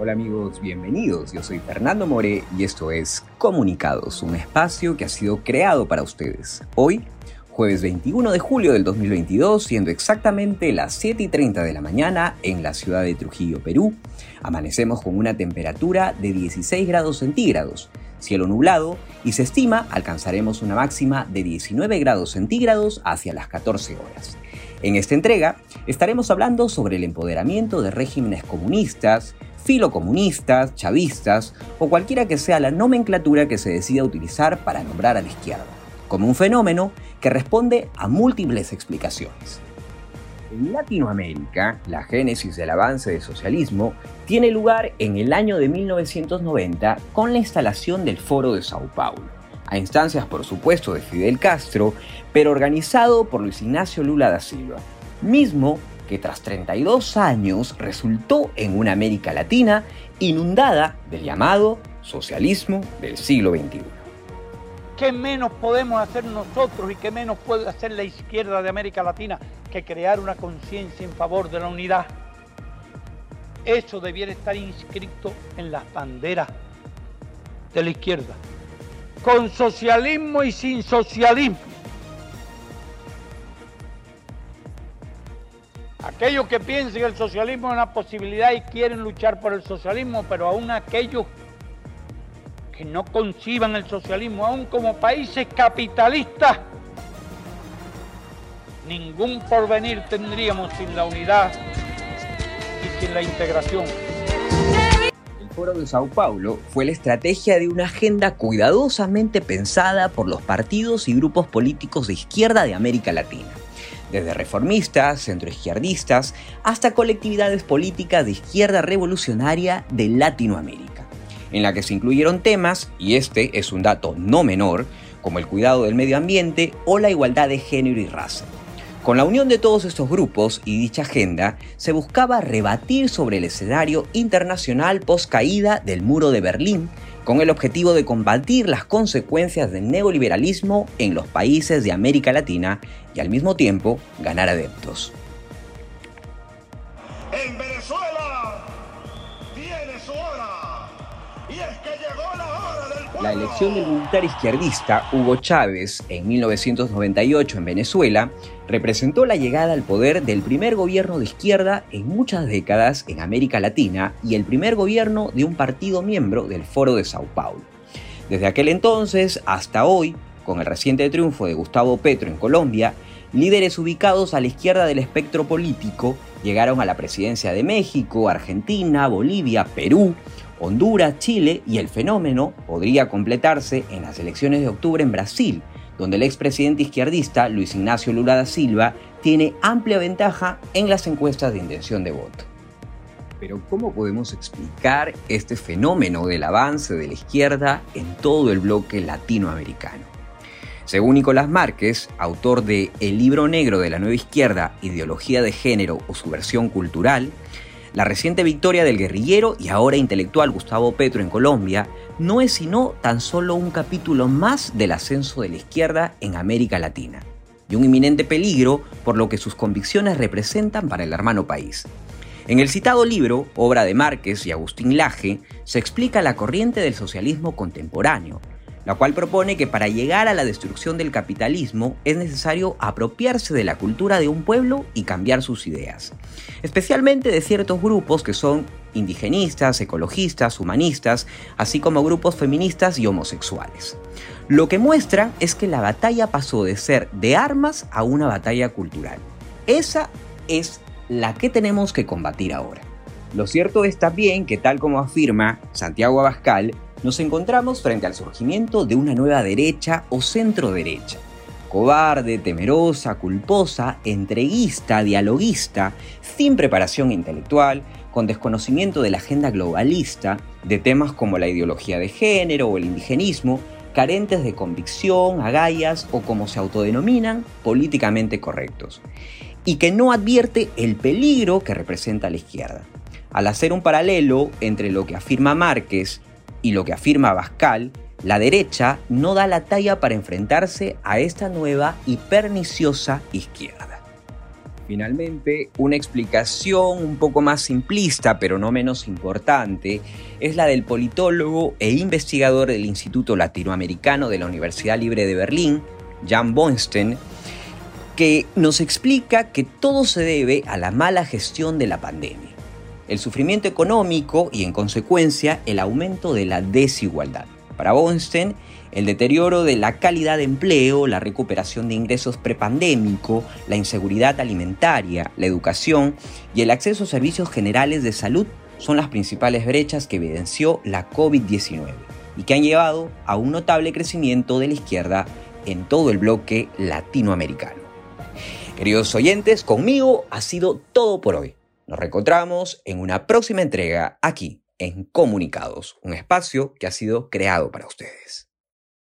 Hola amigos, bienvenidos. Yo soy Fernando More y esto es Comunicados, un espacio que ha sido creado para ustedes. Hoy, jueves 21 de julio del 2022, siendo exactamente las 7 y 30 de la mañana en la ciudad de Trujillo, Perú, amanecemos con una temperatura de 16 grados centígrados, cielo nublado y se estima alcanzaremos una máxima de 19 grados centígrados hacia las 14 horas. En esta entrega estaremos hablando sobre el empoderamiento de regímenes comunistas, filocomunistas, chavistas o cualquiera que sea la nomenclatura que se decida utilizar para nombrar a la izquierda, como un fenómeno que responde a múltiples explicaciones. En Latinoamérica, la génesis del avance del socialismo tiene lugar en el año de 1990 con la instalación del Foro de Sao Paulo, a instancias por supuesto de Fidel Castro, pero organizado por Luis Ignacio Lula da Silva, mismo que tras 32 años resultó en una América Latina inundada del llamado socialismo del siglo XXI. ¿Qué menos podemos hacer nosotros y qué menos puede hacer la izquierda de América Latina que crear una conciencia en favor de la unidad? Eso debiera estar inscrito en las banderas de la izquierda. Con socialismo y sin socialismo. Aquellos que piensen que el socialismo es una posibilidad y quieren luchar por el socialismo, pero aún aquellos que no conciban el socialismo, aún como países capitalistas, ningún porvenir tendríamos sin la unidad y sin la integración. El Foro de Sao Paulo fue la estrategia de una agenda cuidadosamente pensada por los partidos y grupos políticos de izquierda de América Latina desde reformistas, centroizquierdistas, hasta colectividades políticas de izquierda revolucionaria de Latinoamérica, en la que se incluyeron temas, y este es un dato no menor, como el cuidado del medio ambiente o la igualdad de género y raza. Con la unión de todos estos grupos y dicha agenda, se buscaba rebatir sobre el escenario internacional post caída del muro de Berlín con el objetivo de combatir las consecuencias del neoliberalismo en los países de América Latina y al mismo tiempo ganar adeptos. En Venezuela tiene su hora y es que llegó la La elección del militar izquierdista Hugo Chávez en 1998 en Venezuela representó la llegada al poder del primer gobierno de izquierda en muchas décadas en América Latina y el primer gobierno de un partido miembro del Foro de Sao Paulo. Desde aquel entonces hasta hoy, con el reciente triunfo de Gustavo Petro en Colombia, líderes ubicados a la izquierda del espectro político llegaron a la presidencia de México, Argentina, Bolivia, Perú, Honduras, Chile y el fenómeno podría completarse en las elecciones de octubre en Brasil, donde el expresidente izquierdista Luis Ignacio Lula da Silva tiene amplia ventaja en las encuestas de intención de voto. Pero ¿cómo podemos explicar este fenómeno del avance de la izquierda en todo el bloque latinoamericano? Según Nicolás Márquez, autor de El libro negro de la nueva izquierda, ideología de género o subversión cultural, la reciente victoria del guerrillero y ahora intelectual Gustavo Petro en Colombia no es sino tan solo un capítulo más del ascenso de la izquierda en América Latina, y un inminente peligro por lo que sus convicciones representan para el hermano país. En el citado libro, obra de Márquez y Agustín Laje, se explica la corriente del socialismo contemporáneo, la cual propone que para llegar a la destrucción del capitalismo es necesario apropiarse de la cultura de un pueblo y cambiar sus ideas, especialmente de ciertos grupos que son indigenistas, ecologistas, humanistas, así como grupos feministas y homosexuales. Lo que muestra es que la batalla pasó de ser de armas a una batalla cultural. Esa es la que tenemos que combatir ahora. Lo cierto es también que tal como afirma Santiago Abascal, nos encontramos frente al surgimiento de una nueva derecha o centro derecha. Cobarde, temerosa, culposa, entreguista, dialoguista, sin preparación intelectual, con desconocimiento de la agenda globalista, de temas como la ideología de género o el indigenismo, carentes de convicción, agallas o como se autodenominan, políticamente correctos, y que no advierte el peligro que representa la izquierda. Al hacer un paralelo entre lo que afirma Márquez y lo que afirma Bascal, la derecha no da la talla para enfrentarse a esta nueva y perniciosa izquierda. Finalmente, una explicación un poco más simplista, pero no menos importante, es la del politólogo e investigador del Instituto Latinoamericano de la Universidad Libre de Berlín, Jan Bonstein, que nos explica que todo se debe a la mala gestión de la pandemia, el sufrimiento económico y en consecuencia el aumento de la desigualdad. Para Bonstein, el deterioro de la calidad de empleo, la recuperación de ingresos prepandémico, la inseguridad alimentaria, la educación y el acceso a servicios generales de salud son las principales brechas que evidenció la COVID-19 y que han llevado a un notable crecimiento de la izquierda en todo el bloque latinoamericano. Queridos oyentes, conmigo ha sido todo por hoy. Nos reencontramos en una próxima entrega aquí en Comunicados, un espacio que ha sido creado para ustedes.